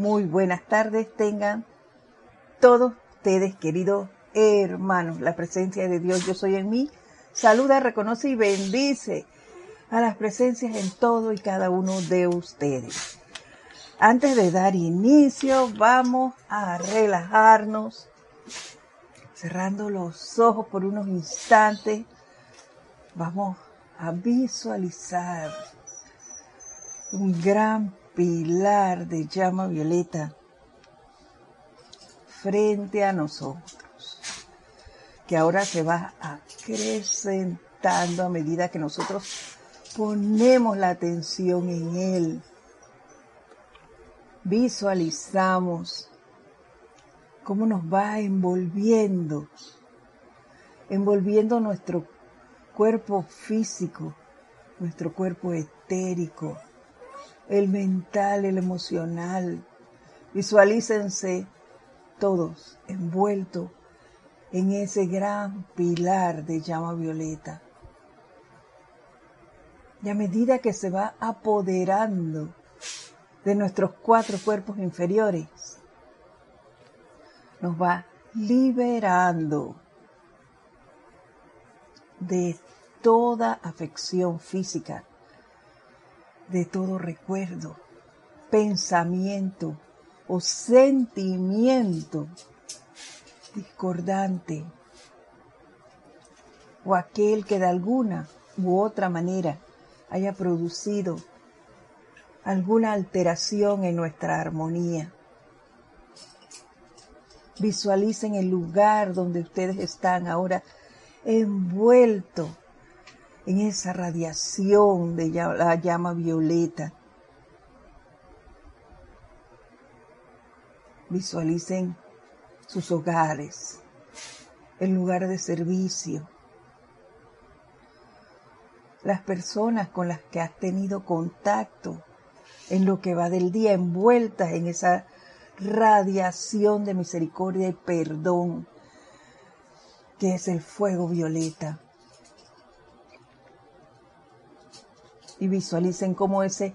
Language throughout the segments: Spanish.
Muy buenas tardes tengan todos ustedes, queridos hermanos. La presencia de Dios, yo soy en mí. Saluda, reconoce y bendice a las presencias en todo y cada uno de ustedes. Antes de dar inicio, vamos a relajarnos, cerrando los ojos por unos instantes. Vamos a visualizar un gran pilar de llama violeta frente a nosotros, que ahora se va acrecentando a medida que nosotros ponemos la atención en él. Visualizamos cómo nos va envolviendo, envolviendo nuestro cuerpo físico, nuestro cuerpo etérico, el mental, el emocional. Visualícense todos envueltos en ese gran pilar de llama violeta. Y a medida que se va apoderando de nuestros cuatro cuerpos inferiores, nos va liberando de toda afección física, de todo recuerdo, pensamiento o sentimiento discordante o aquel que de alguna u otra manera haya producido alguna alteración en nuestra armonía. Visualicen el lugar donde ustedes están ahora envuelto en esa radiación de la llama violeta. Visualicen sus hogares, el lugar de servicio, las personas con las que has tenido contacto en lo que va del día, envueltas en esa radiación de misericordia y perdón que es el fuego violeta. Y visualicen cómo ese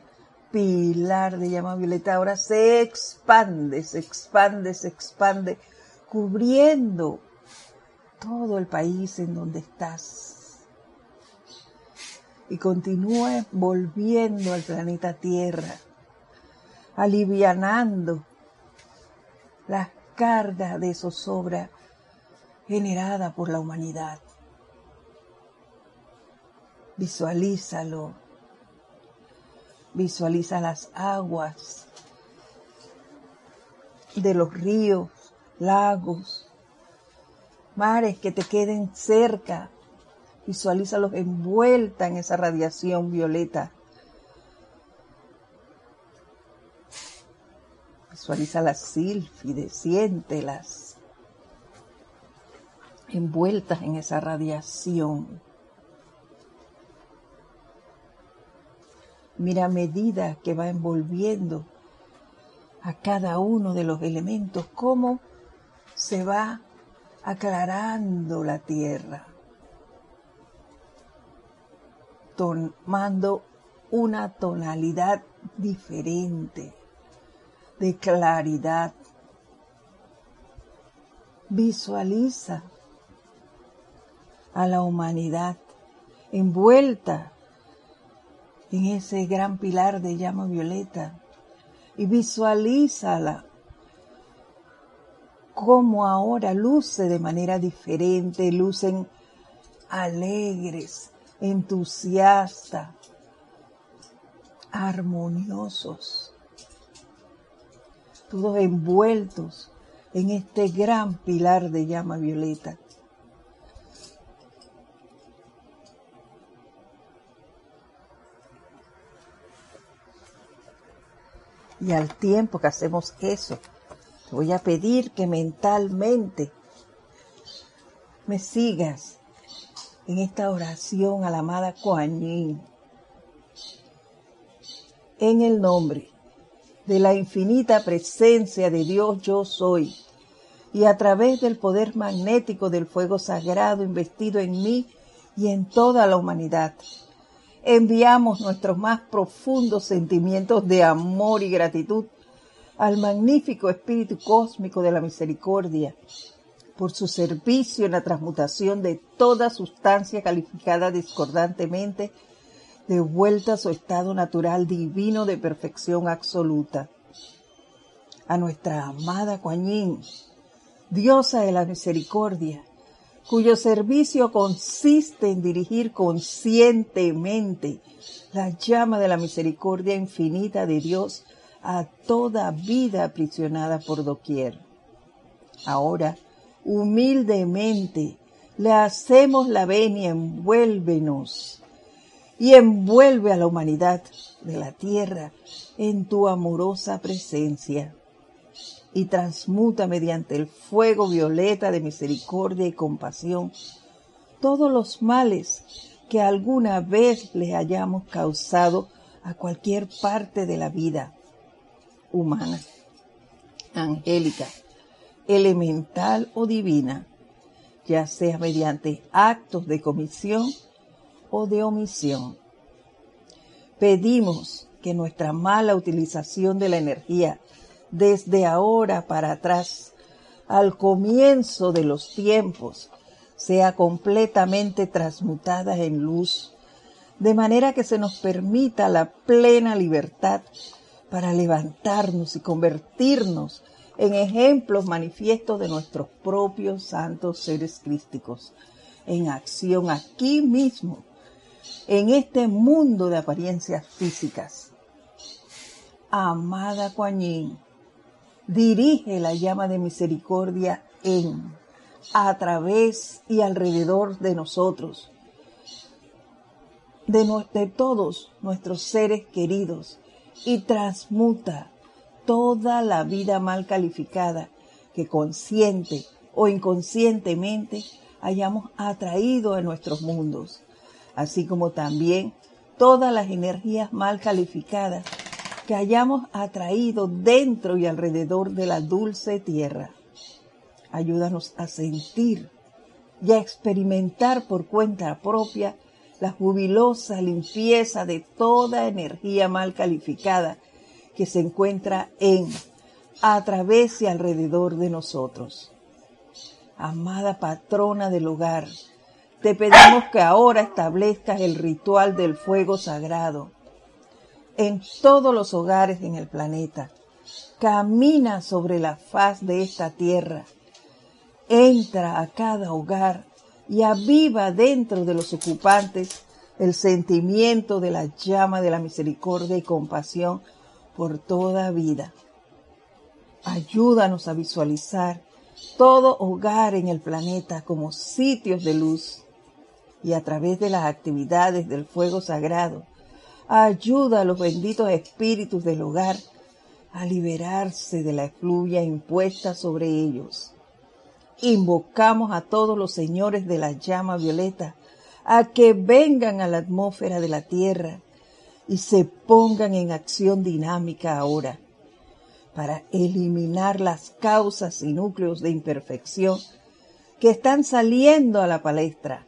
pilar de llama violeta ahora se expande, se expande, se expande, cubriendo todo el país en donde estás. Y continúe volviendo al planeta Tierra, alivianando las cargas de zozobra generada por la humanidad. Visualízalo. Visualiza las aguas de los ríos, lagos, mares que te queden cerca. Visualízalos envuelta en esa radiación violeta. Visualiza las sílfides, siéntelas envueltas en esa radiación. Mira medida que va envolviendo a cada uno de los elementos, cómo se va aclarando la tierra, tomando una tonalidad diferente de claridad. Visualiza a la humanidad envuelta en ese gran pilar de llama violeta y visualízala como ahora luce de manera diferente, lucen alegres, entusiastas, armoniosos, todos envueltos en este gran pilar de llama violeta. Y al tiempo que hacemos eso, te voy a pedir que mentalmente me sigas en esta oración a la amada Kuan. En el nombre de la infinita presencia de Dios yo soy y a través del poder magnético del fuego sagrado investido en mí y en toda la humanidad enviamos nuestros más profundos sentimientos de amor y gratitud al magnífico Espíritu Cósmico de la Misericordia, por su servicio en la transmutación de toda sustancia calificada discordantemente de vuelta a su estado natural divino de perfección absoluta. A nuestra amada Kuan diosa de la misericordia, cuyo servicio consiste en dirigir conscientemente la llama de la misericordia infinita de Dios a toda vida aprisionada por doquier. Ahora, humildemente, le hacemos la venia, envuélvenos y envuelve a la humanidad de la tierra en tu amorosa presencia y transmuta mediante el fuego violeta de misericordia y compasión todos los males que alguna vez le hayamos causado a cualquier parte de la vida humana, angélica, elemental o divina, ya sea mediante actos de comisión o de omisión. Pedimos que nuestra mala utilización de la energía desde ahora para atrás, al comienzo de los tiempos, sea completamente transmutada en luz, de manera que se nos permita la plena libertad para levantarnos y convertirnos en ejemplos manifiestos de nuestros propios santos seres crísticos, en acción aquí mismo, en este mundo de apariencias físicas. Amada Kuan dirige la llama de misericordia en, a través y alrededor de nosotros, de, todos nuestros seres queridos, y transmuta toda la vida mal calificada que consciente o inconscientemente hayamos atraído a nuestros mundos, así como también todas las energías mal calificadas que hayamos atraído dentro y alrededor de la dulce tierra. Ayúdanos a sentir y a experimentar por cuenta propia la jubilosa limpieza de toda energía mal calificada que se encuentra en, a través y alrededor de nosotros. Amada patrona del hogar, te pedimos que ahora establezcas el ritual del fuego sagrado en todos los hogares en el planeta. Camina sobre la faz de esta tierra. Entra a cada hogar y aviva dentro de los ocupantes el sentimiento de la llama de la misericordia y compasión por toda vida. Ayúdanos a visualizar todo hogar en el planeta como sitios de luz y a través de las actividades del fuego sagrado Ayuda a los benditos espíritus del hogar a liberarse de la efluvia impuesta sobre ellos. Invocamos a todos los señores de la llama violeta a que vengan a la atmósfera de la tierra y se pongan en acción dinámica ahora para eliminar las causas y núcleos de imperfección que están saliendo a la palestra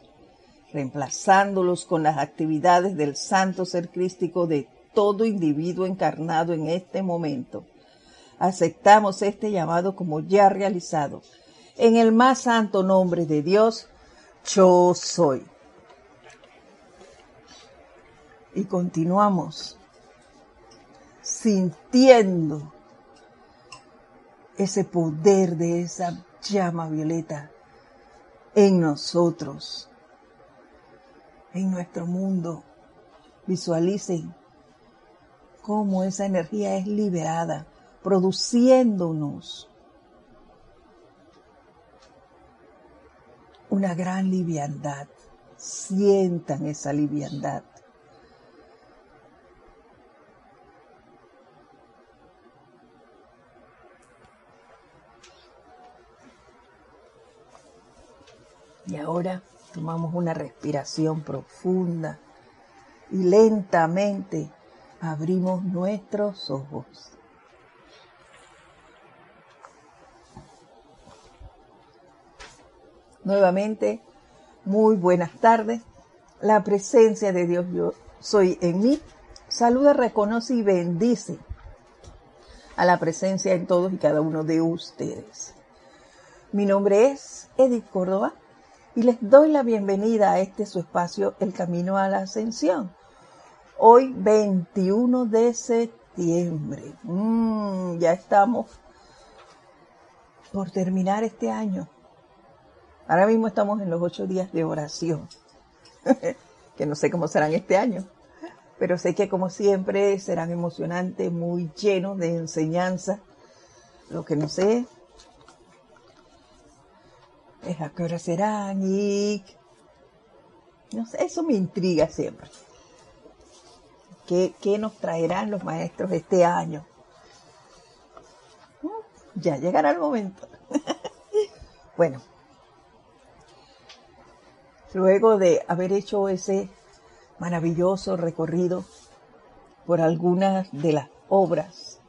reemplazándolos con las actividades del santo ser crístico de todo individuo encarnado en este momento. Aceptamos este llamado como ya realizado. En el más santo nombre de Dios, yo soy. Y continuamos sintiendo ese poder de esa llama violeta en nosotros en nuestro mundo. Visualicen cómo esa energía es liberada, produciéndonos una gran liviandad. Sientan esa liviandad. Y ahora Tomamos una respiración profunda y lentamente abrimos nuestros ojos. Nuevamente, muy buenas tardes. La presencia de Dios yo soy en mí. Saluda, reconoce y bendice a la presencia en todos y cada uno de ustedes. Mi nombre es Edith Córdoba y les doy la bienvenida a este su espacio El Camino a la Ascensión. Hoy 21 de septiembre. Mm, ya estamos por terminar este año. Ahora mismo estamos en los ocho días de oración, que no sé cómo serán este año, pero sé que como siempre serán emocionantes, muy llenos de enseñanza. Lo que no sé a qué hora serán y... No sé, eso me intriga siempre. ¿Qué, qué nos traerán los maestros este año? Ya llegará el momento. bueno, luego de haber hecho ese maravilloso recorrido por algunas de las obras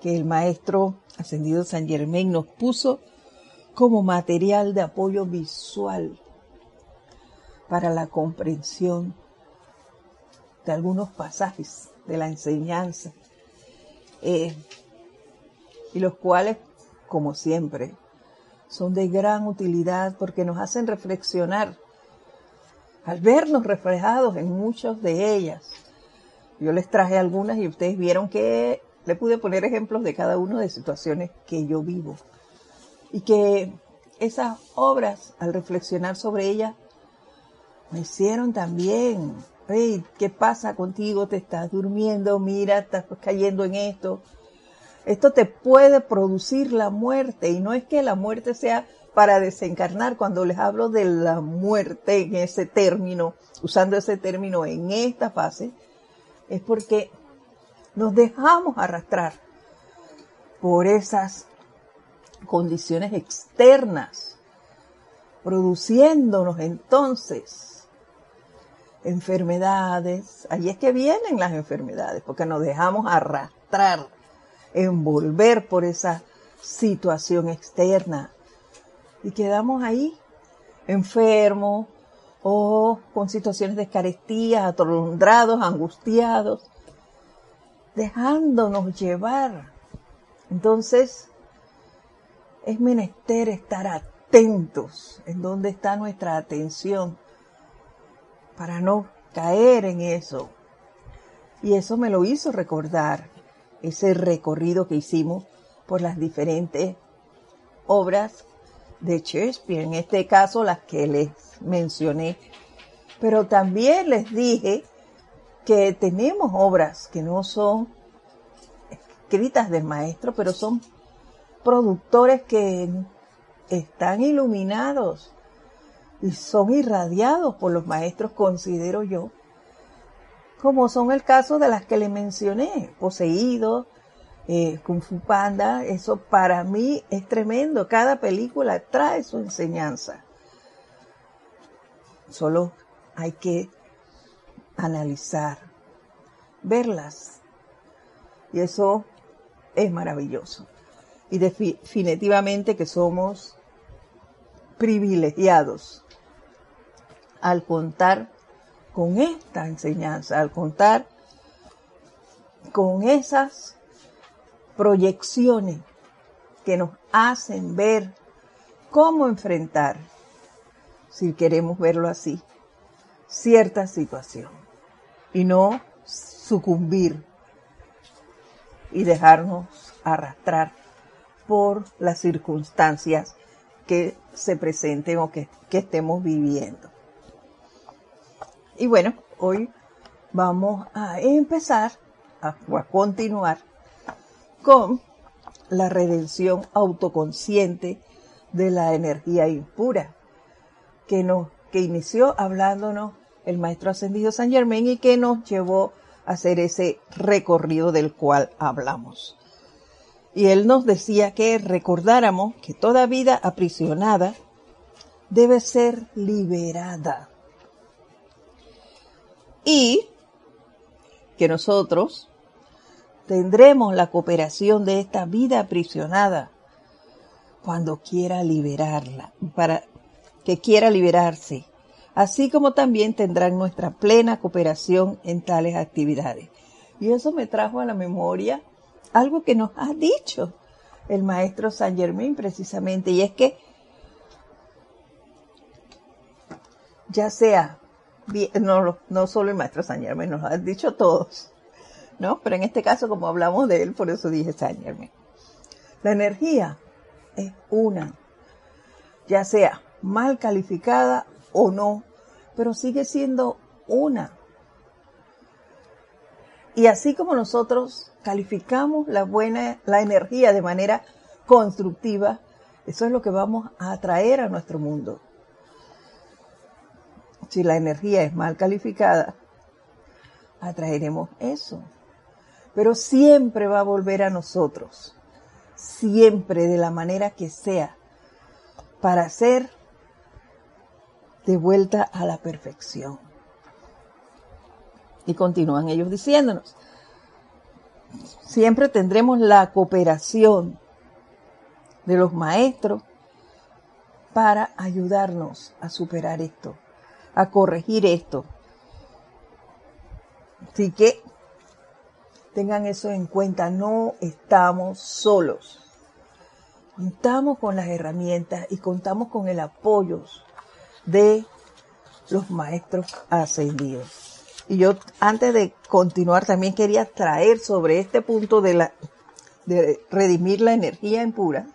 que el maestro ascendido San Germain nos puso como material de apoyo visual para la comprensión de algunos pasajes de la enseñanza, eh, y los cuales, como siempre, son de gran utilidad porque nos hacen reflexionar al vernos reflejados en muchas de ellas. Yo les traje algunas y ustedes vieron que le pude poner ejemplos de cada una de situaciones que yo vivo. Y que esas obras, al reflexionar sobre ellas, me hicieron también, hey, ¿qué pasa contigo? ¿Te estás durmiendo? Mira, estás cayendo en esto. Esto te puede producir la muerte y no es que la muerte sea para desencarnar, cuando les hablo de la muerte en ese término, usando ese término en esta fase, es porque nos dejamos arrastrar por esas condiciones externas, produciéndonos entonces enfermedades. Allí es que vienen las enfermedades, porque nos dejamos arrastrar, envolver por esa situación externa y quedamos ahí enfermos o con situaciones de carestía, atolondrados, angustiados, dejándonos llevar. Entonces, es menester estar atentos en dónde está nuestra atención para no caer en eso. Y eso me lo hizo recordar ese recorrido que hicimos por las diferentes obras de Shakespeare, en este caso las que les mencioné. Pero también les dije que tenemos obras que no son escritas del maestro, pero son productores que están iluminados y son irradiados por los maestros, considero yo, como son el caso de las que le mencioné, poseídos, eh, Kung Fu Panda, eso para mí es tremendo. Cada película trae su enseñanza. Solo hay que analizar, verlas. Y eso es maravilloso. Y definitivamente que somos privilegiados al contar con esta enseñanza, al contar con esas proyecciones que nos hacen ver cómo enfrentar, si queremos verlo así, cierta situación y no sucumbir y dejarnos arrastrar por las circunstancias que se presenten o que, estemos viviendo. Y bueno, hoy vamos a empezar a, a continuar con la redención autoconsciente de la energía impura, que, nos, que inició hablándonos el Maestro Ascendido San Germain y que nos llevó a hacer ese recorrido del cual hablamos. Y él nos decía que recordáramos que toda vida aprisionada debe ser liberada. Y que nosotros tendremos la cooperación de esta vida aprisionada cuando quiera liberarla, para que quiera liberarse, así como también tendrán nuestra plena cooperación en tales actividades. Y eso me trajo a la memoria algo que nos ha dicho el maestro Saint Germain precisamente, y es que ya sea, no, no solo el maestro Saint Germain, nos han dicho todos, ¿no? Pero en este caso, como hablamos de él, por eso dije Saint Germain. La energía es una, ya sea mal calificada o no, pero sigue siendo una. Y así como nosotros calificamos la buena, la energía de manera constructiva, eso es lo que vamos a atraer a nuestro mundo. Si la energía es mal calificada, atraeremos eso. Pero siempre va a volver a nosotros, siempre de la manera que sea, para ser de vuelta a la perfección. Y continúan ellos diciéndonos, siempre tendremos la cooperación de los maestros para ayudarnos a superar esto, a corregir esto. Así que tengan eso en cuenta, no estamos solos. Contamos con las herramientas y contamos con el apoyo de los maestros ascendidos. Y yo antes de continuar también quería traer sobre este punto de la de redimir la energía impura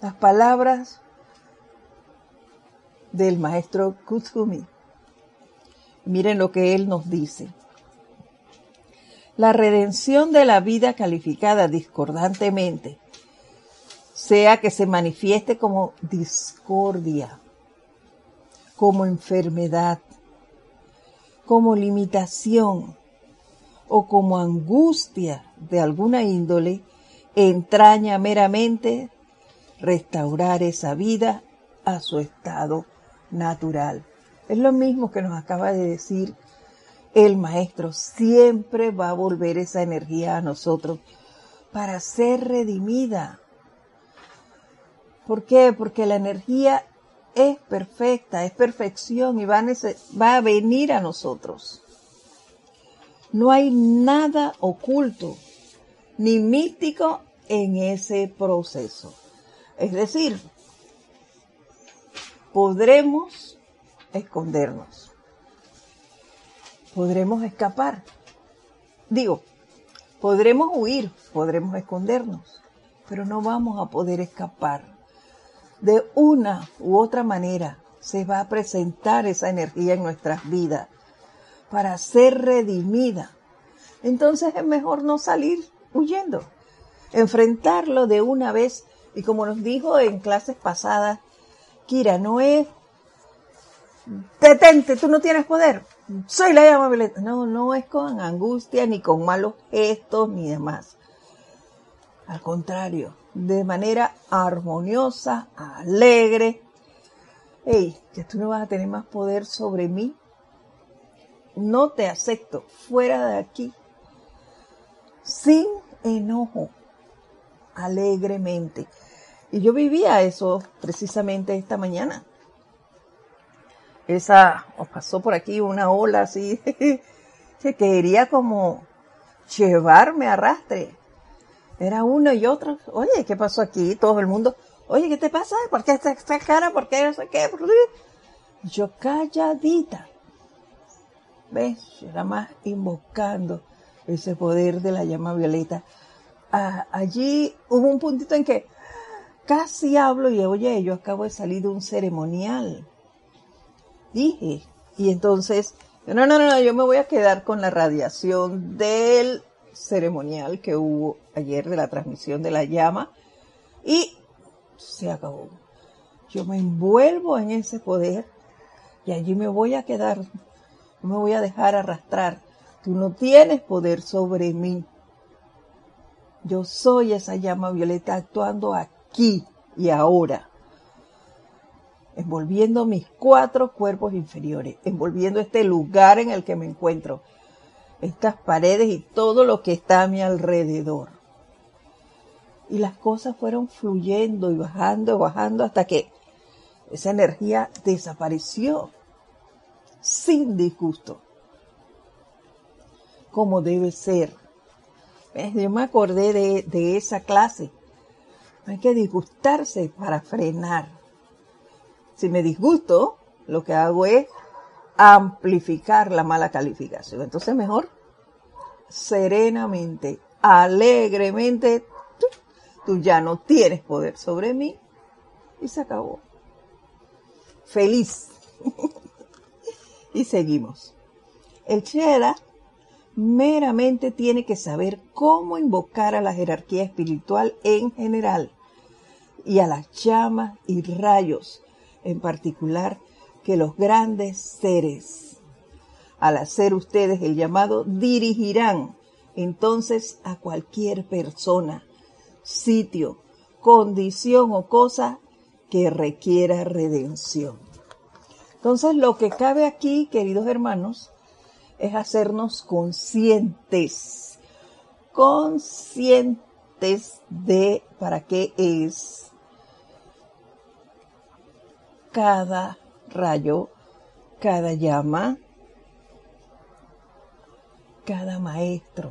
las palabras del maestro Kutsumi. Miren lo que él nos dice. La redención de la vida calificada discordantemente, sea que se manifieste como discordia, como enfermedad, como limitación o como angustia de alguna índole, entraña meramente restaurar esa vida a su estado natural. Es lo mismo que nos acaba de decir el maestro. Siempre va a volver esa energía a nosotros para ser redimida. ¿Por qué? Porque la energía es perfecta, es perfección y va a, venir a nosotros. No hay nada oculto ni místico en ese proceso. Es decir, podremos escondernos, podremos escapar. Digo, podremos huir, podremos escondernos, pero no vamos a poder escapar de una u otra manera se va a presentar esa energía en nuestras vidas para ser redimida. Entonces es mejor no salir huyendo, enfrentarlo de una vez y como nos dijo en clases pasadas, Kira, no es detente, tú no tienes poder, soy la llama violeta. No, no es con angustia, ni con malos gestos, ni demás. Al contrario, de manera armoniosa, alegre. Hey, que tú no vas a tener más poder sobre mí. No te acepto fuera de aquí. Sin enojo, alegremente. Y yo vivía eso precisamente esta mañana. Esa, os pasó por aquí una ola así, que quería como llevarme arrastre era uno y otro. Oye, ¿qué pasó aquí? Todo el mundo. Oye, ¿qué te pasa? ¿Por qué esta, cara? ¿Por qué no sé qué? Yo calladita. ¿Ves? Yo era más invocando ese poder de la llama violeta. Ah, allí hubo un puntito en que casi hablo y oye, yo acabo de salir de un ceremonial. Dije. Y entonces, no, no, no, yo me voy a quedar con la radiación del ceremonial que hubo ayer de la transmisión de la llama y se acabó. Yo me envuelvo en ese poder y allí me voy a quedar, no me voy a dejar arrastrar. Tú no tienes poder sobre mí. Yo soy esa llama violeta actuando aquí y ahora, envolviendo mis cuatro cuerpos inferiores, envolviendo este lugar en el que me encuentro, estas paredes y todo lo que está a mi alrededor. Y las cosas fueron fluyendo y bajando, bajando hasta que esa energía desapareció sin disgusto, como debe ser. Yo me acordé de, de esa clase. Hay que disgustarse para frenar. Si me disgusto, lo que hago es amplificar la mala calificación. Entonces mejor serenamente, alegremente, tú, ya no tienes poder sobre mí y se acabó. Feliz. y seguimos. El Chela meramente tiene que saber cómo invocar a la jerarquía espiritual en general y a las llamas y rayos en particular que los grandes seres, al hacer ustedes el llamado, dirigirán entonces a cualquier persona, sitio, condición o cosa que requiera redención. Entonces lo que cabe aquí, queridos hermanos, es hacernos conscientes, conscientes de para qué es cada rayo, cada llama, cada maestro.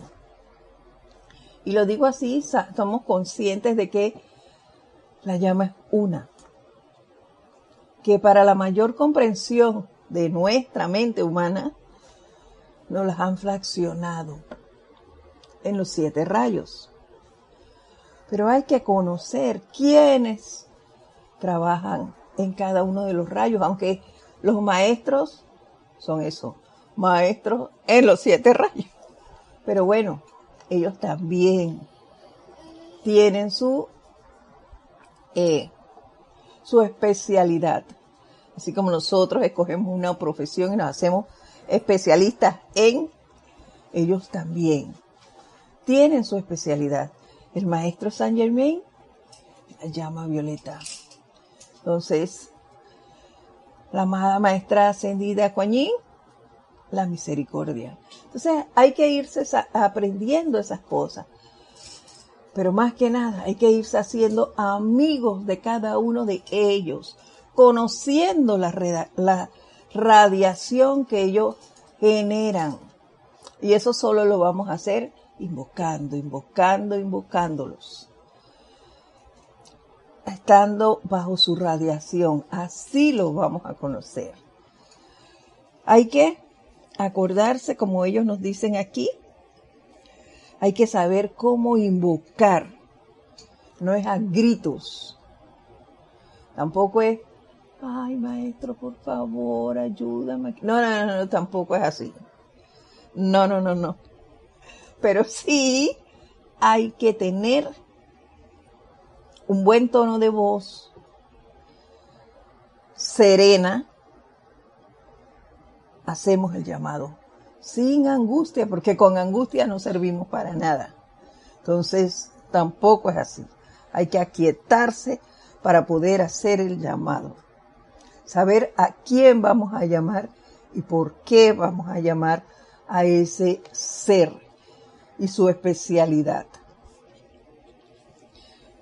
Y lo digo así, somos conscientes de que la llama es una. Que para la mayor comprensión de nuestra mente humana, nos las han fraccionado en los siete rayos. Pero hay que conocer quiénes trabajan en cada uno de los rayos, aunque los maestros son eso, maestros en los siete rayos. Pero bueno, ellos también tienen su, eh, su especialidad. Así como nosotros escogemos una profesión y nos hacemos especialistas en, ellos también tienen su especialidad. El maestro Saint Germain la llama violeta. Entonces, la amada maestra ascendida Coañín, la misericordia. Entonces, hay que irse aprendiendo esas cosas. Pero más que nada, hay que irse haciendo amigos de cada uno de ellos, conociendo la, la radiación que ellos generan. Y eso solo lo vamos a hacer invocando, invocando, invocándolos estando bajo su radiación. Así lo vamos a conocer. Hay que acordarse, como ellos nos dicen aquí, hay que saber cómo invocar. No es a gritos. Tampoco es, ay maestro, por favor, ayúdame. No, no, no, no, tampoco es así. No, no, no, no. Pero sí hay que tener un buen tono de voz, serena, hacemos el llamado sin angustia, porque con angustia no servimos para nada. Entonces, tampoco es así. Hay que aquietarse para poder hacer el llamado. Saber a quién vamos a llamar y por qué vamos a llamar a ese ser y su especialidad.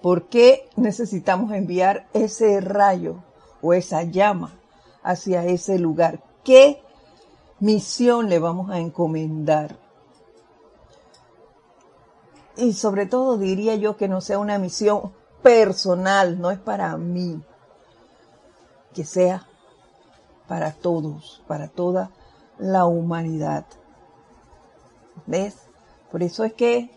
¿Por qué necesitamos enviar ese rayo o esa llama hacia ese lugar? ¿Qué misión le vamos a encomendar? Y sobre todo diría yo que no sea una misión personal, no es para mí, que sea para todos, para toda la humanidad. ¿Ves? Por eso es que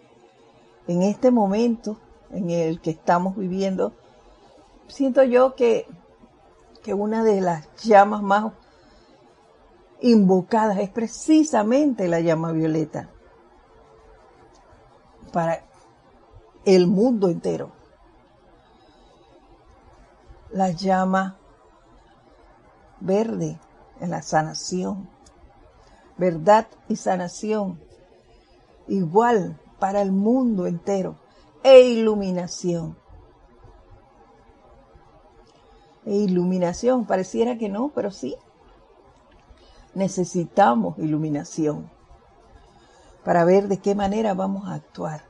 en este momento en el que estamos viviendo, siento yo que, que una de las llamas más invocadas es precisamente la llama violeta para el mundo entero. La llama verde en la sanación, verdad y sanación, igual para el mundo entero e iluminación. E iluminación, pareciera que no, pero sí. Necesitamos iluminación para ver de qué manera vamos a actuar.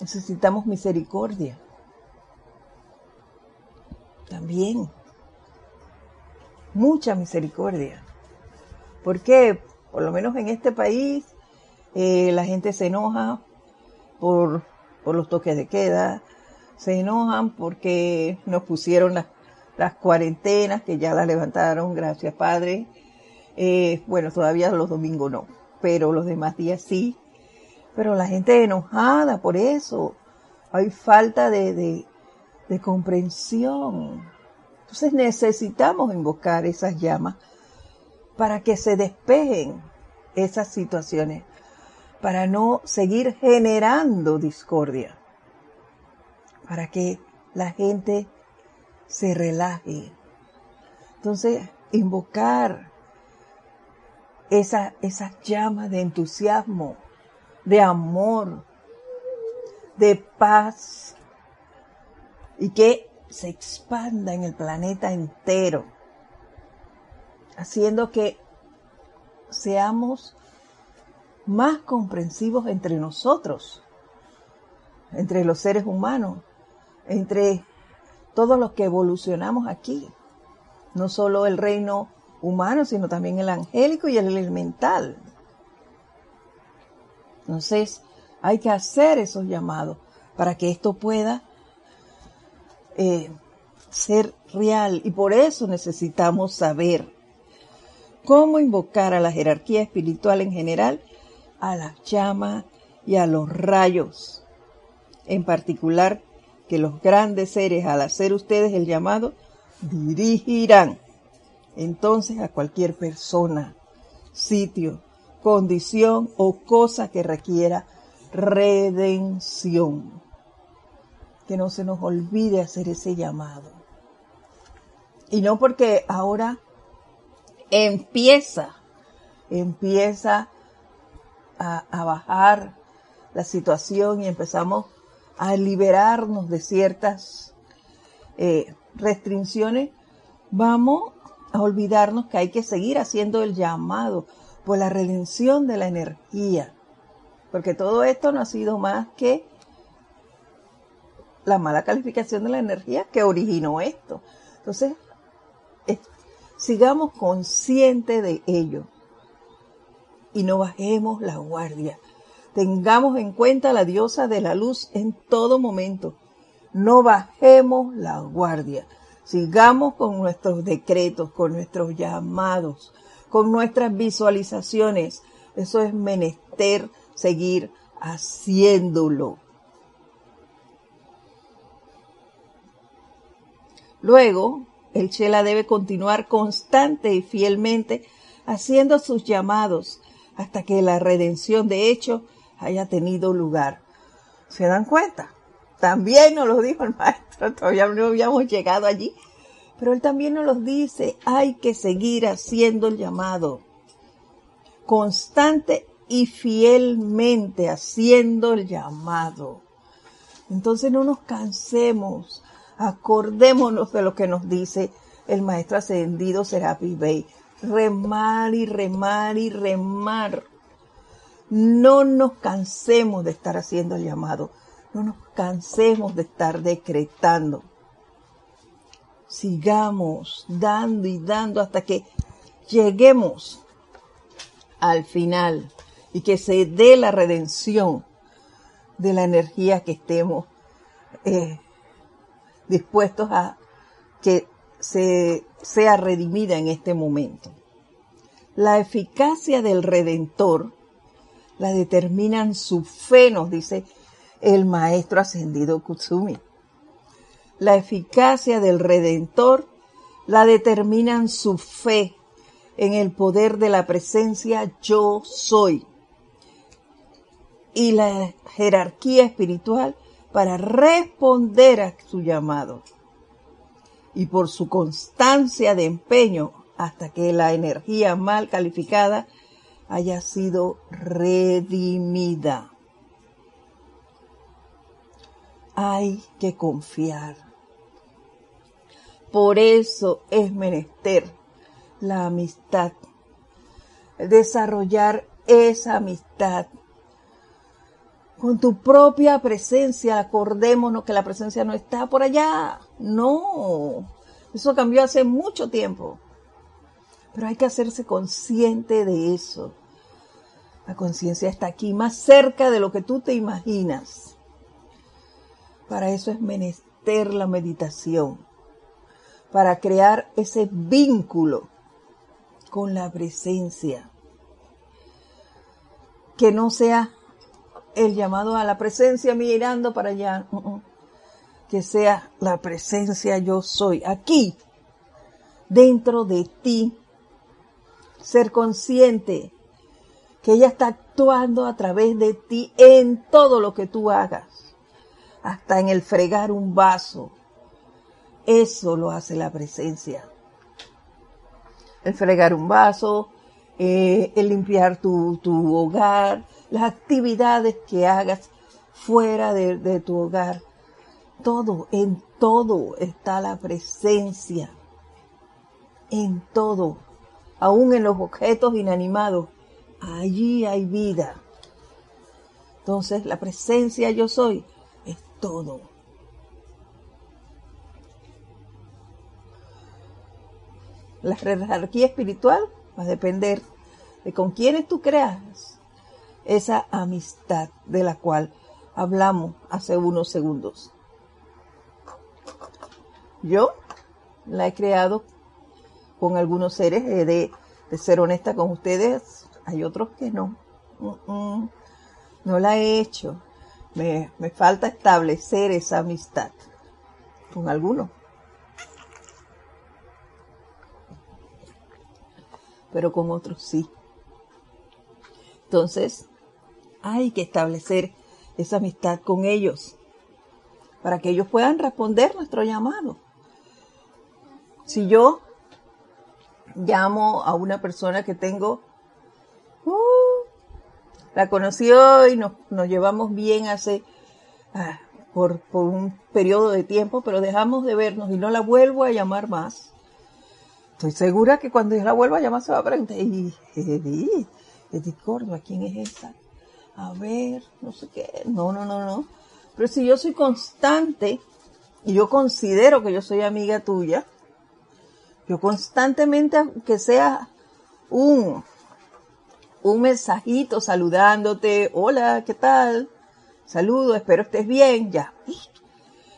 Necesitamos misericordia. También. Mucha misericordia. Porque, por lo menos en este país, Eh, la gente se enoja por, por los toques de queda, se enojan porque nos pusieron las, las cuarentenas, que ya las levantaron, gracias Padre. Eh, bueno, todavía los domingos no, pero los demás días sí. Pero la gente enojada por eso. Hay falta de, de, de comprensión. Entonces necesitamos invocar esas llamas para que se despejen esas situaciones, para no seguir generando discordia, para que la gente se relaje. Entonces, invocar esa, esas llamas de entusiasmo, de amor, de paz, y que se expanda en el planeta entero, haciendo que seamos más comprensivos entre nosotros, entre los seres humanos, entre todos los que evolucionamos aquí. No solo el reino humano, sino también el angélico y el elemental. Entonces, hay que hacer esos llamados para que esto pueda eh, ser real. Y por eso necesitamos saber cómo invocar a la jerarquía espiritual en general, a la llama y a los rayos. En particular, que los grandes seres, al hacer ustedes el llamado, dirigirán entonces a cualquier persona, sitio, condición o cosa que requiera redención. Que no se nos olvide hacer ese llamado. Y no porque ahora empieza, empieza a, bajar la situación y empezamos a liberarnos de ciertas eh, restricciones, vamos a olvidarnos que hay que seguir haciendo el llamado por la redención de la energía. Porque todo esto no ha sido más que la mala calificación de la energía que originó esto. Entonces, sigamos conscientes de ello y no bajemos la guardia. Tengamos en cuenta a la diosa de la luz en todo momento. No bajemos la guardia. Sigamos con nuestros decretos, con nuestros llamados, con nuestras visualizaciones. Eso es menester seguir haciéndolo. Luego, el Chela debe continuar constante y fielmente haciendo sus llamados hasta que la redención de hecho haya tenido lugar. ¿Se dan cuenta? También nos lo dijo el maestro, todavía no habíamos llegado allí, pero él también nos lo dice, hay que seguir haciendo el llamado, constante y fielmente haciendo el llamado. Entonces no nos cansemos, Acordémonos de lo que nos dice el maestro ascendido Serapi Bey. Remar y remar y remar. No nos cansemos de estar haciendo el llamado. No nos cansemos de estar decretando. Sigamos dando y dando hasta que lleguemos al final y que se dé la redención de la energía que estemos eh, dispuestos a que se sea redimida en este momento. La eficacia del Redentor la determinan su fe, nos dice el maestro ascendido Kutsumi. La eficacia del Redentor la determinan su fe en el poder de la presencia yo soy. Y la jerarquía espiritual para responder a su llamado y por su constancia de empeño hasta que la energía mal calificada haya sido redimida. Hay que confiar. Por eso es menester la amistad, desarrollar esa amistad con tu propia presencia. Acordémonos que la presencia no está por allá. No, eso cambió hace mucho tiempo. Pero hay que hacerse consciente de eso. La conciencia está aquí, más cerca de lo que tú te imaginas. Para eso es menester la meditación, para crear ese vínculo con la presencia. Que no sea el llamado a la presencia mirando para allá, que sea la presencia yo soy, aquí, dentro de ti, ser consciente que ella está actuando a través de ti en todo lo que tú hagas, hasta en el fregar un vaso. Eso lo hace la presencia. El fregar un vaso, eh, el limpiar tu, tu, hogar, las actividades que hagas fuera de, de tu hogar. Todo, en todo está la presencia. En todo. Aún en los objetos inanimados allí hay vida. Entonces la presencia yo soy es todo. La jerarquía espiritual va a depender de con quienes tú creas esa amistad de la cual hablamos hace unos segundos. Yo la he creado con algunos seres, de, de ser honesta con ustedes, hay otros que no. No la he hecho. Me, me falta establecer esa amistad con algunos. Pero con otros sí. Entonces, hay que establecer esa amistad con ellos para que ellos puedan responder nuestro llamado. Si yo llamo a una persona que tengo la conocí hoy, nos, nos llevamos bien hace, ah, por, por, un periodo de tiempo, pero dejamos de vernos y no la vuelvo a llamar más. Estoy segura que cuando yo la vuelva a llamar se va a preguntar, y Edith, Edith Córdoba, ¿quién es esa? A ver, no sé qué, no, no, no, no. Pero si yo soy constante y yo considero que yo soy amiga tuya, yo constantemente, aunque sea un un mensajito saludándote, hola, ¿qué tal? Saludo, espero estés bien, ya.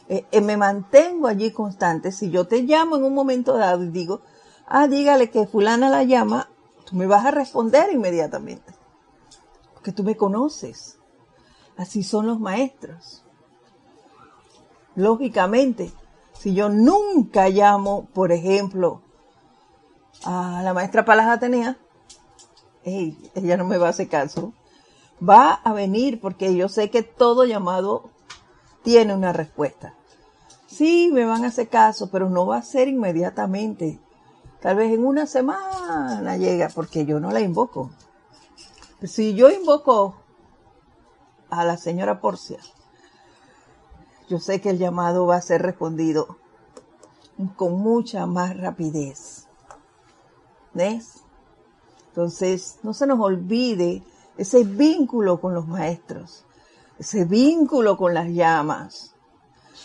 Eh, eh, me mantengo allí constante. Si yo te llamo en un momento dado y digo, ah, dígale que fulana la llama, tú me vas a responder inmediatamente. Porque tú me conoces. Así son los maestros. Lógicamente, si yo nunca llamo, por ejemplo, a la maestra Palas Atenea, ella no me va a hacer caso, va a venir porque yo sé que todo llamado tiene una respuesta. Sí, me van a hacer caso, pero no va a ser inmediatamente. Tal vez en una semana llega, porque yo no la invoco. Si yo invoco a la señora Porcia, yo sé que el llamado va a ser respondido con mucha más rapidez. ¿Ves? Entonces, no se nos olvide ese vínculo con los maestros, ese vínculo con las llamas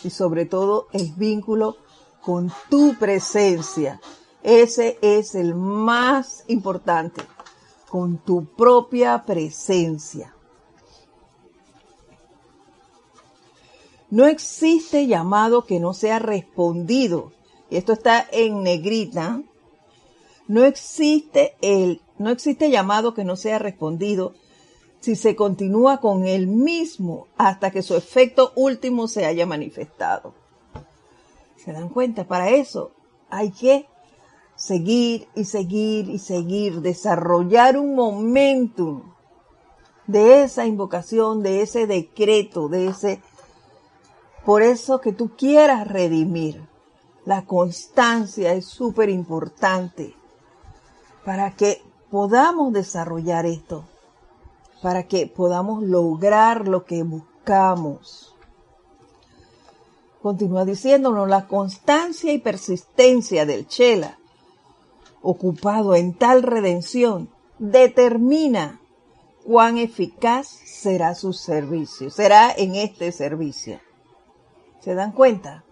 y sobre todo el vínculo con tu presencia. Ese es el más importante, con tu propia presencia. No existe llamado que no sea respondido. Y esto está en negrita. No existe el no existe llamado que no sea respondido si se continúa con el mismo hasta que su efecto último se haya manifestado. ¿Se dan cuenta? Para eso hay que seguir y seguir y seguir, desarrollar un momentum de esa invocación, de ese decreto, de ese... Por eso que tú quieras redimir. La constancia es súper importante para que podamos desarrollar esto, para que podamos lograr lo que buscamos. Continúa diciéndonos la constancia y persistencia del Chela, ocupado en tal redención, determina cuán eficaz será su servicio, será en este servicio. ¿Se dan cuenta?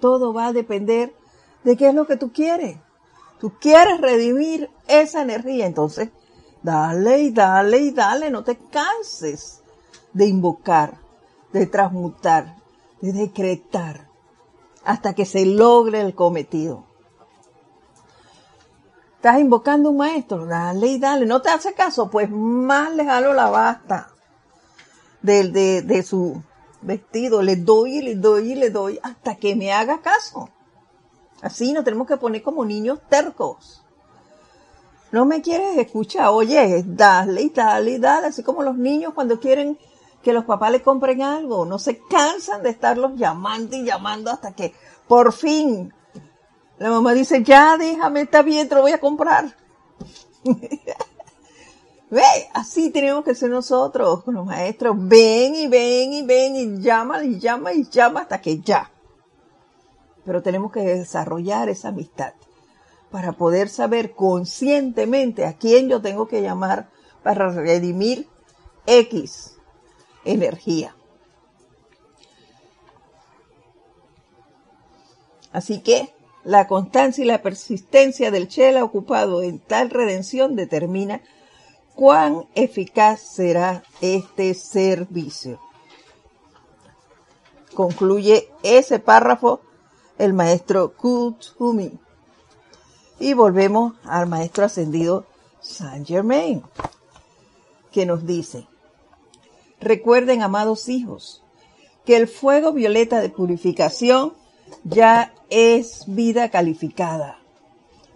Todo va a depender de qué es lo que tú quieres. Tú quieres redimir esa energía, entonces Dale y dale y dale, no te canses de invocar, de transmutar, de decretar, hasta que se logre el cometido. Estás invocando un maestro, dale y dale, no te hace caso, pues más le jalo la basta de, de, de su vestido, le doy y le doy y le doy hasta que me haga caso. Así nos tenemos que poner como niños tercos. No me quieres escuchar, oye, dale y dale y dale, así como los niños cuando quieren que los papás le compren algo, no se cansan de estarlos llamando y llamando hasta que por fin la mamá dice, ya déjame, está bien, te lo voy a comprar. Ve, así tenemos que ser nosotros, los maestros. Ven y ven y ven y llama y llama y llama hasta que ya. Pero tenemos que desarrollar esa amistad para poder saber conscientemente a quién yo tengo que llamar para redimir X energía. Así que la constancia y la persistencia del Chela ocupado en tal redención determina cuán eficaz será este servicio. Concluye ese párrafo el maestro Kutumi. Y volvemos al maestro ascendido Saint Germain, que nos dice, recuerden, amados hijos, que el fuego violeta de purificación ya es vida calificada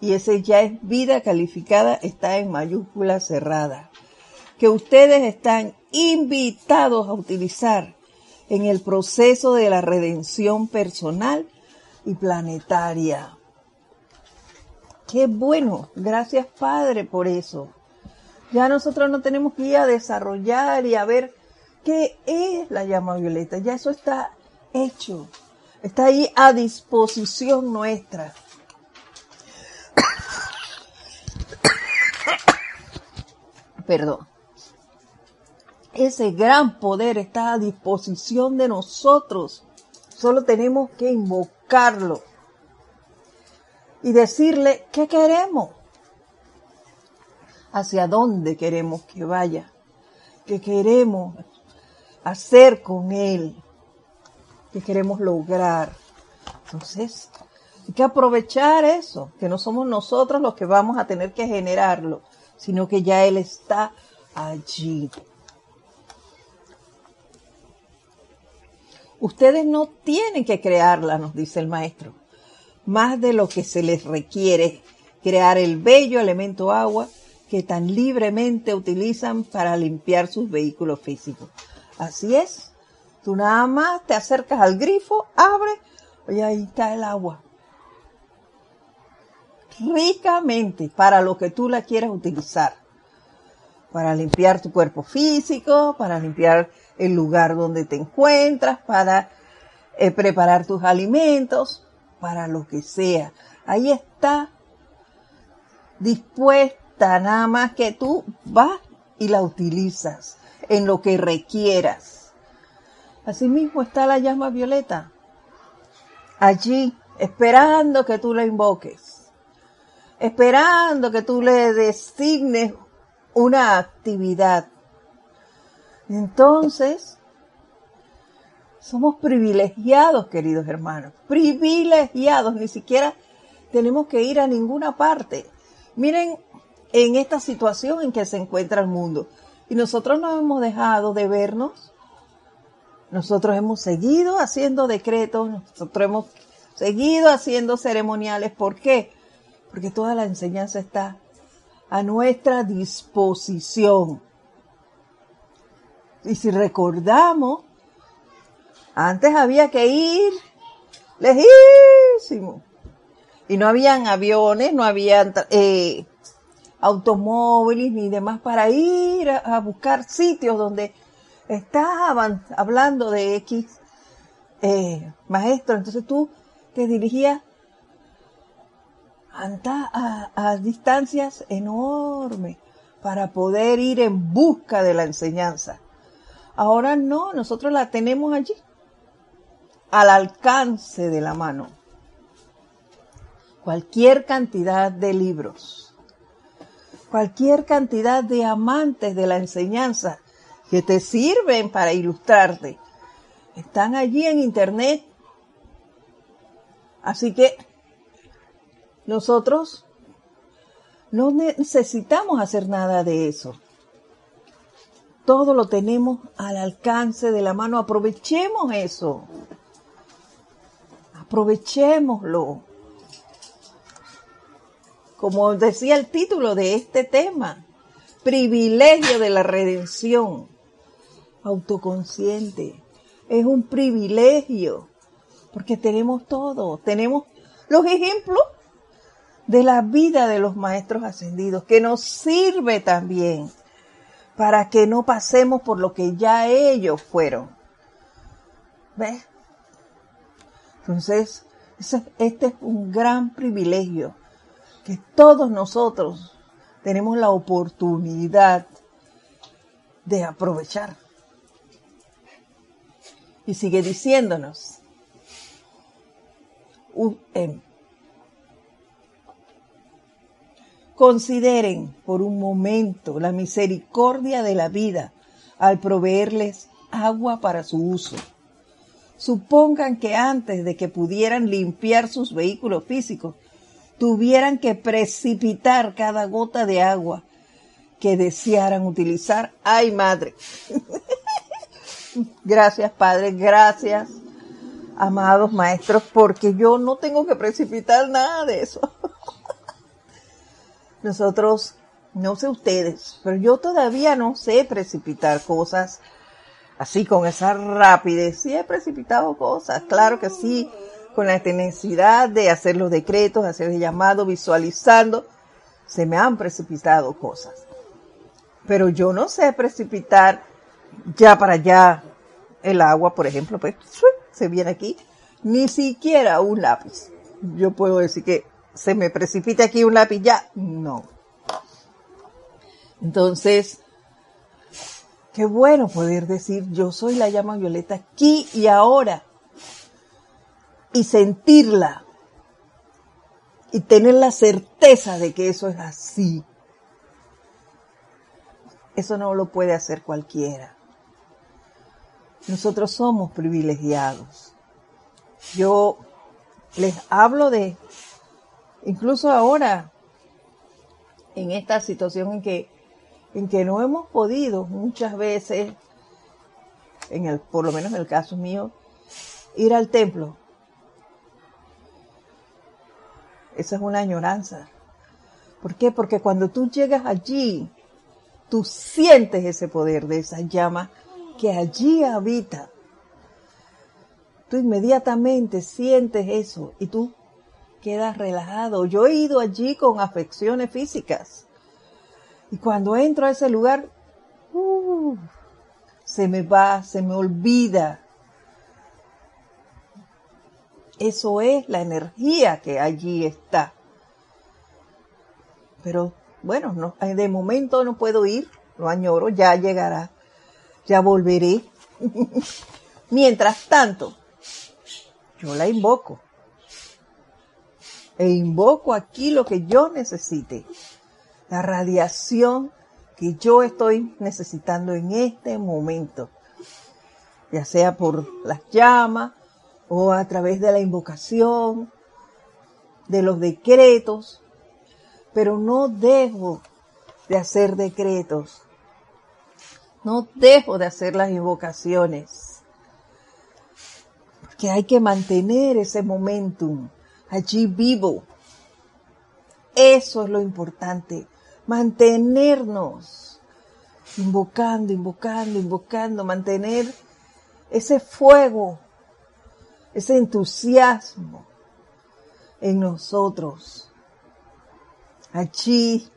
y ese ya es vida calificada está en mayúscula cerrada, que ustedes están invitados a utilizar en el proceso de la redención personal y planetaria. Qué bueno, gracias Padre por eso. Ya nosotros no tenemos que ir a desarrollar y a ver qué es la llama violeta, ya eso está hecho, está ahí a disposición nuestra. Perdón. Ese gran poder está a disposición de nosotros. Solo tenemos que invocarlo y decirle qué queremos, hacia dónde queremos que vaya, qué queremos hacer con él, qué queremos lograr. Entonces, hay que aprovechar eso, que no somos nosotros los que vamos a tener que generarlo, sino que ya Él está allí. Ustedes no tienen que crearla, nos dice el maestro, más de lo que se les requiere crear el bello elemento agua que tan libremente utilizan para limpiar sus vehículos físicos. Así es, tú nada más te acercas al grifo, abre y ahí está el agua ricamente para lo que tú la quieras utilizar. Para limpiar tu cuerpo físico, para limpiar el lugar donde te encuentras, para eh, preparar tus alimentos, para lo que sea. Ahí está dispuesta nada más que tú vas y la utilizas en lo que requieras. Asimismo está la llama violeta, allí esperando que tú la invoques esperando que tú le designes una actividad. Entonces, somos privilegiados, queridos hermanos, privilegiados, ni siquiera tenemos que ir a ninguna parte. Miren en esta situación en que se encuentra el mundo. Y nosotros no hemos dejado de vernos. Nosotros hemos seguido haciendo decretos, nosotros hemos seguido haciendo ceremoniales. ¿Por qué? Porque toda la enseñanza está a nuestra disposición. Y si recordamos, antes había que ir lejísimo. Y no habían aviones, no habían eh, automóviles ni demás para ir a, buscar sitios donde estaban hablando de X eh, maestro. Entonces tú te dirigías a, a distancias enormes para poder ir en busca de la enseñanza. Ahora no, nosotros la tenemos allí, al alcance de la mano. Cualquier cantidad de libros. cualquier cantidad de amantes de la enseñanza que te sirven para ilustrarte. Están allí en internet. Así que nosotros no necesitamos hacer nada de eso. Todo lo tenemos al alcance de la mano. Aprovechemos eso. Aprovechémoslo. Como decía el título de este tema, privilegio de la redención. Autoconsciente. Es un privilegio. Porque tenemos todo. Tenemos los ejemplos de la vida de los maestros ascendidos, que nos sirve también para que no pasemos por lo que ya ellos fueron. ¿Ves? Entonces, este es un gran privilegio que todos nosotros tenemos la oportunidad de aprovechar. Y sigue diciéndonos, consideren por un momento la misericordia de la vida al proveerles agua para su uso Supongan que antes de que pudieran limpiar sus vehículos físicos, tuvieran que precipitar cada gota de agua que desearan utilizar. ¡Ay, madre! gracias, Padre, gracias, amados maestros, porque yo no tengo que precipitar nada de eso. Nosotros, no sé ustedes, pero yo todavía no sé precipitar cosas así con esa rapidez. Sí he precipitado cosas, claro que sí, con la tenacidad de hacer los decretos, hacer el llamado, visualizando, se me han precipitado cosas. Pero yo no sé precipitar ya para allá el agua, por ejemplo, pues se viene aquí, ni siquiera un lápiz. Yo puedo decir que se me precipita aquí un lápiz ya, no. Entonces, Qué bueno poder decir, yo soy la llama violeta aquí y ahora. Y sentirla. Y tener la certeza de que eso es así. Eso no lo puede hacer cualquiera. Nosotros somos privilegiados. Yo les hablo de, incluso ahora, en esta situación en que en que no hemos podido muchas veces, en el, por lo menos en el caso mío, ir al templo. Esa es una añoranza. ¿Por qué? Porque cuando tú llegas allí, tú sientes ese poder de esa llama que allí habita. Tú inmediatamente sientes eso y tú quedas relajado. Yo he ido allí con afecciones físicas y cuando entro a ese lugar, uh, se me va, se me olvida. Eso es la energía que allí está. Pero bueno, no, de momento no puedo ir, lo añoro, ya llegará, ya volveré. Mientras tanto, yo la invoco. E invoco aquí lo que yo necesite. La radiación que yo estoy necesitando en este momento, ya sea por las llamas o a través de la invocación, de los decretos, pero no dejo de hacer decretos, no dejo de hacer las invocaciones, porque hay que mantener ese momentum allí vivo. Eso es lo importante mantenernos invocando, invocando, invocando, mantener ese fuego, ese entusiasmo en nosotros, allí,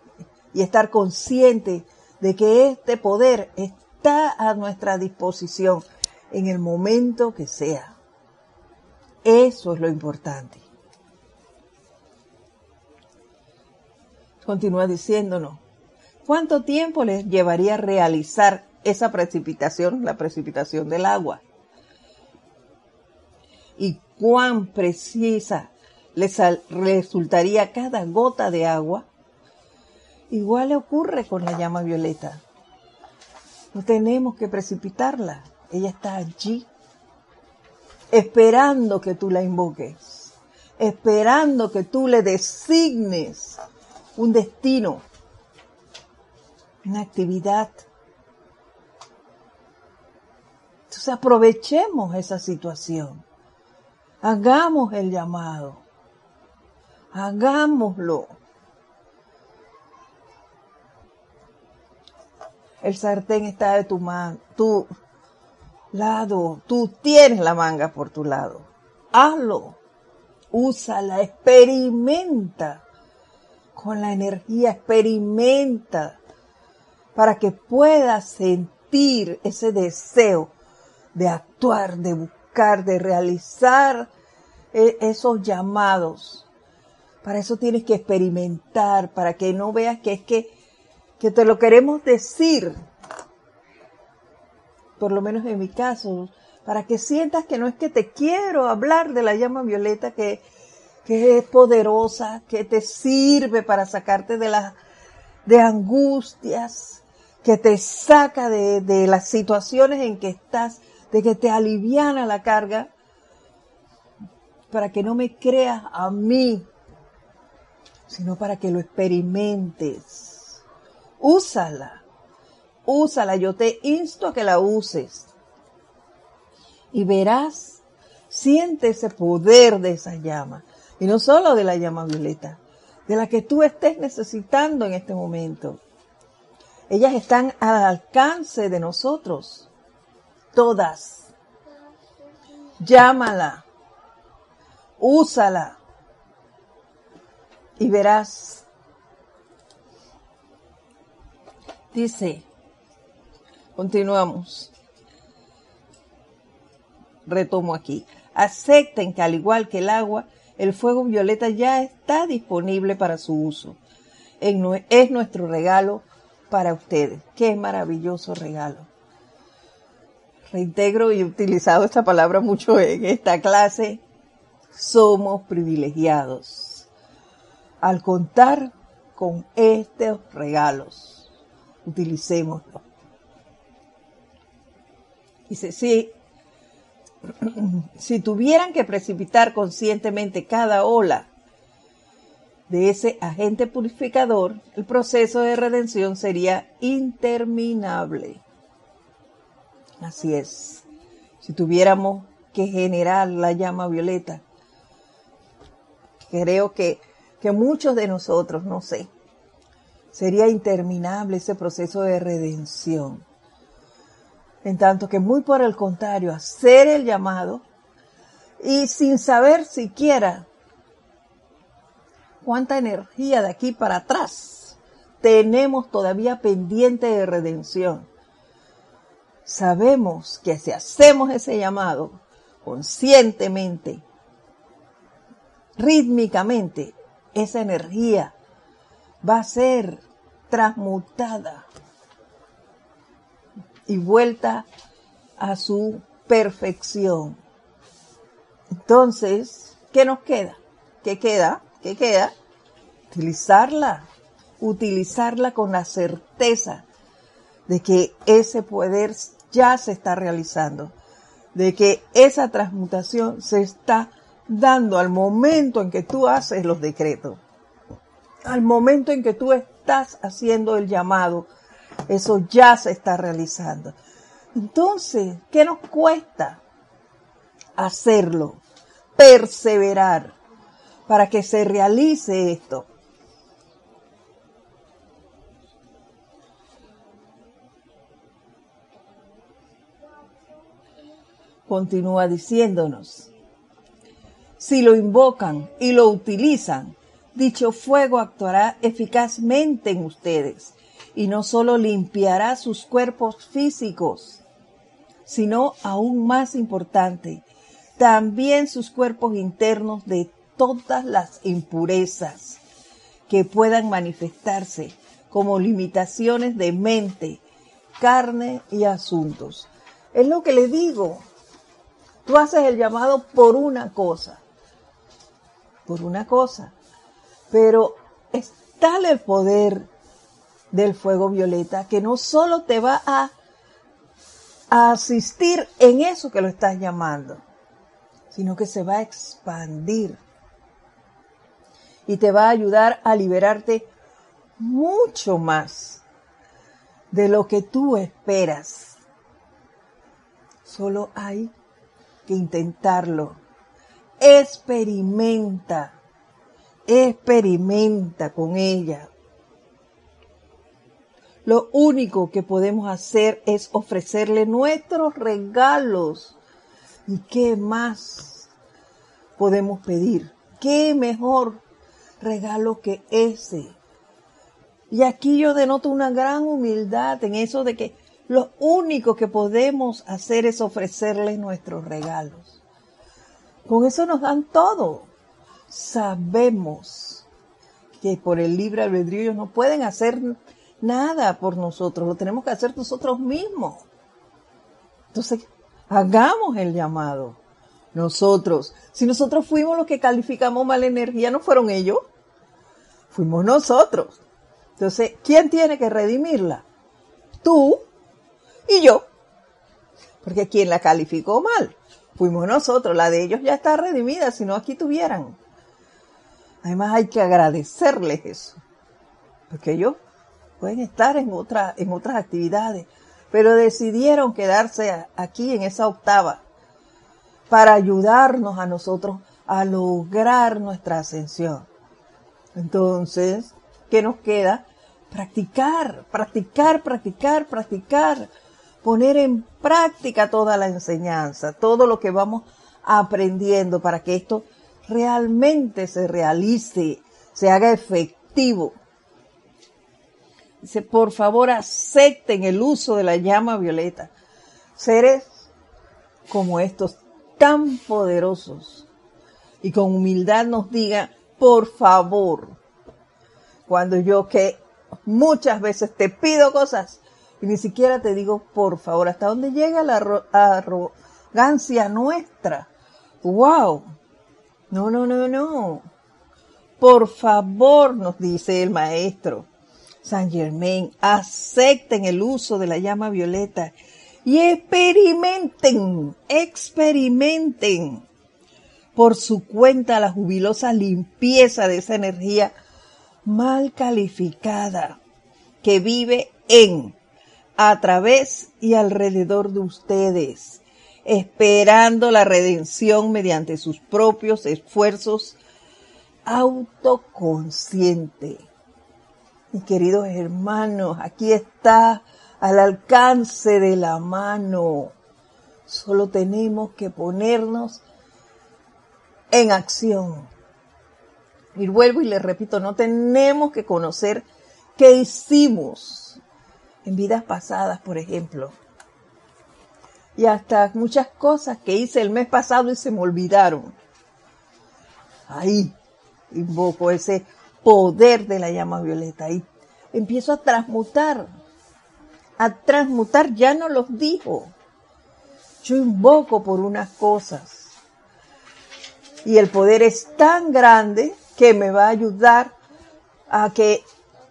y estar consciente de que este poder está a nuestra disposición en el momento que sea. Eso es lo importante. Continúa diciéndonos, ¿cuánto tiempo les llevaría realizar esa precipitación, la precipitación del agua? ¿Y cuán precisa les resultaría cada gota de agua? Igual le ocurre con la llama violeta. No tenemos que precipitarla. Ella está allí, esperando que tú la invoques, esperando que tú le designes un destino, una actividad. Entonces aprovechemos esa situación. Hagamos el llamado. Hagámoslo. El sartén está de tu, man, tu lado. Tú tienes la manga por tu lado. Hazlo. Úsala. Experimenta con la energía. Experimenta para que puedas sentir ese deseo de actuar, de buscar, de realizar eh, esos llamados. Para eso tienes que experimentar, para que no veas que es que que te lo queremos decir, por lo menos en mi caso, para que sientas que no es que te quiero hablar de la llama violeta que, que es poderosa, que te sirve para sacarte de las de angustias, que te saca de, de las situaciones en que estás, de que te aliviana la carga, para que no me creas a mí, sino para que lo experimentes úsala, úsala, yo te insto a que la uses. Y verás, siente ese poder de esa llama. Y no solo de la llama violeta, de la que tú estés necesitando en este momento. Ellas están al alcance de nosotros, todas. Llámala, úsala y verás Dice, continuamos. Retomo aquí. Acepten que al igual que el agua, el fuego violeta ya está disponible para su uso. Es nuestro regalo para ustedes. Qué maravilloso regalo. Reintegro y he utilizado esta palabra mucho en esta clase. Somos privilegiados al contar con estos regalos utilicémoslo. Dice, si, si tuvieran que precipitar conscientemente cada ola de ese agente purificador, el proceso de redención sería interminable. Así es. Si tuviéramos que generar la llama violeta, creo que, que muchos de nosotros, no sé, sería interminable ese proceso de redención. En tanto que muy por el contrario, hacer el llamado y sin saber siquiera cuánta energía de aquí para atrás tenemos todavía pendiente de redención. Sabemos que si hacemos ese llamado conscientemente, rítmicamente, esa energía va a ser transmutada y vuelta a su perfección. Entonces, ¿qué nos queda? ¿Qué queda? ¿Qué queda? Utilizarla, utilizarla con la certeza de que ese poder ya se está realizando, de que esa transmutación se está dando al momento en que tú haces los decretos al momento en que tú estás haciendo el llamado, eso ya se está realizando. Entonces, ¿qué nos cuesta hacerlo? Perseverar para que se realice esto. Continúa diciéndonos, si lo invocan y lo utilizan, dicho fuego actuará eficazmente en ustedes y no solo limpiará sus cuerpos físicos, sino aún más importante, también sus cuerpos internos de todas las impurezas que puedan manifestarse como limitaciones de mente, carne y asuntos. Es lo que le digo. Tú haces el llamado por una cosa, por una cosa, pero es tal el poder del fuego violeta que no solo te va a, a asistir en eso que lo estás llamando, sino que se va a expandir y te va a ayudar a liberarte mucho más de lo que tú esperas. Solo hay que intentarlo. Experimenta, experimenta con ella. Lo único que podemos hacer es ofrecerle nuestros regalos. ¿Y qué más podemos pedir? ¿Qué mejor regalo que ese? Y aquí yo denoto una gran humildad en eso de que lo único que podemos hacer es ofrecerle nuestros regalos. Con eso nos dan todo. Sabemos que por el libre albedrío ellos no pueden hacer nada por nosotros, lo tenemos que hacer nosotros mismos. Entonces, hagamos el llamado. Nosotros, si nosotros fuimos los que calificamos mala energía, no fueron ellos, fuimos nosotros. Entonces, ¿quién tiene que redimirla? Tú y yo. Porque quien la calificó mal fuimos nosotros. La de ellos ya está redimida, si no aquí tuvieran. Además hay que agradecerles eso. Porque ellos pueden estar en, otra, en otras actividades, pero decidieron quedarse aquí en esa octava para ayudarnos a nosotros a lograr nuestra ascensión. Entonces, ¿qué nos queda? Practicar, practicar, practicar, practicar, poner en práctica toda la enseñanza, todo lo que vamos aprendiendo para que esto realmente se realice, se haga efectivo. Dice, por favor acepten el uso de la llama violeta. Seres como estos, tan poderosos, y con humildad nos diga, por favor, cuando yo que muchas veces te pido cosas y ni siquiera te digo por favor, hasta dónde llega la arrogancia nuestra. ¡Wow! No, no, no, no. Por favor, nos dice el maestro Saint Germain, acepten el uso de la llama violeta y experimenten, experimenten por su cuenta la jubilosa limpieza de esa energía mal calificada que vive en, a través y alrededor de ustedes, esperando la redención mediante sus propios esfuerzos autoconscientes. Mis queridos hermanos, aquí está al alcance de la mano. Solo tenemos que ponernos en acción. Y vuelvo y le repito, no tenemos que conocer qué hicimos en vidas pasadas, por ejemplo. Y hasta muchas cosas que hice el mes pasado y se me olvidaron. Ahí invoco ese poder de la llama violeta y empiezo a transmutar. A transmutar, ya no los dijo. Yo invoco por unas cosas. Y el poder es tan grande que me va a ayudar a que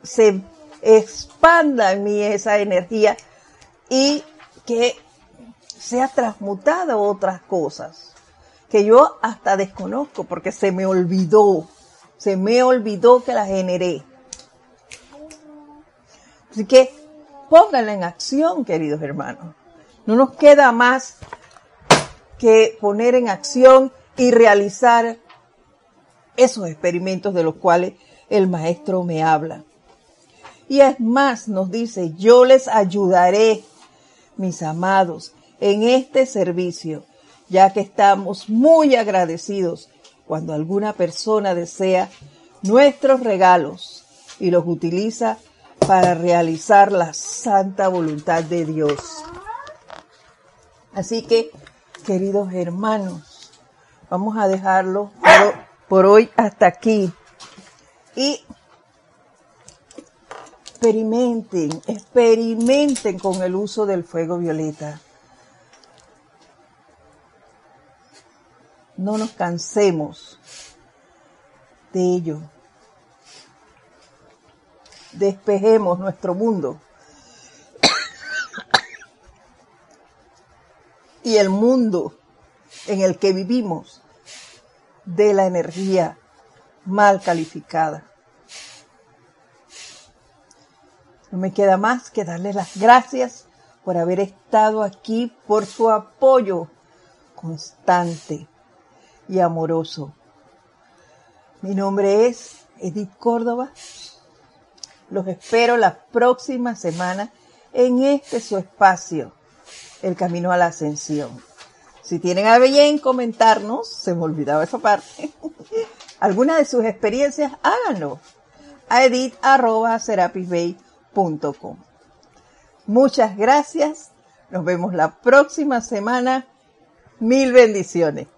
se expanda en mí esa energía y que sea transmutada otras cosas que yo hasta desconozco porque se me olvidó, se me olvidó que la generé. Así que pónganla en acción, queridos hermanos. No nos queda más que poner en acción y realizar esos experimentos de los cuales el maestro me habla. Y es más, nos dice, yo les ayudaré, mis amados, en este servicio, ya que estamos muy agradecidos cuando alguna persona desea nuestros regalos y los utiliza para realizar la santa voluntad de Dios. Así que, queridos hermanos, vamos a dejarlo por, hoy hasta aquí. Y experimenten, experimenten con el uso del fuego violeta. No nos cansemos de ello. despejemos nuestro mundo y el mundo en el que vivimos de la energía mal calificada. No me queda más que darles las gracias por haber estado aquí, por su apoyo constante y amoroso. Mi nombre es Edith Córdoba. Los espero la próxima semana en este su espacio, El Camino a la Ascensión. Si tienen a bien comentarnos, se me olvidaba esa parte, alguna de sus experiencias, háganlo a edit.serapisbay.com. Muchas gracias. Nos vemos la próxima semana. Mil bendiciones.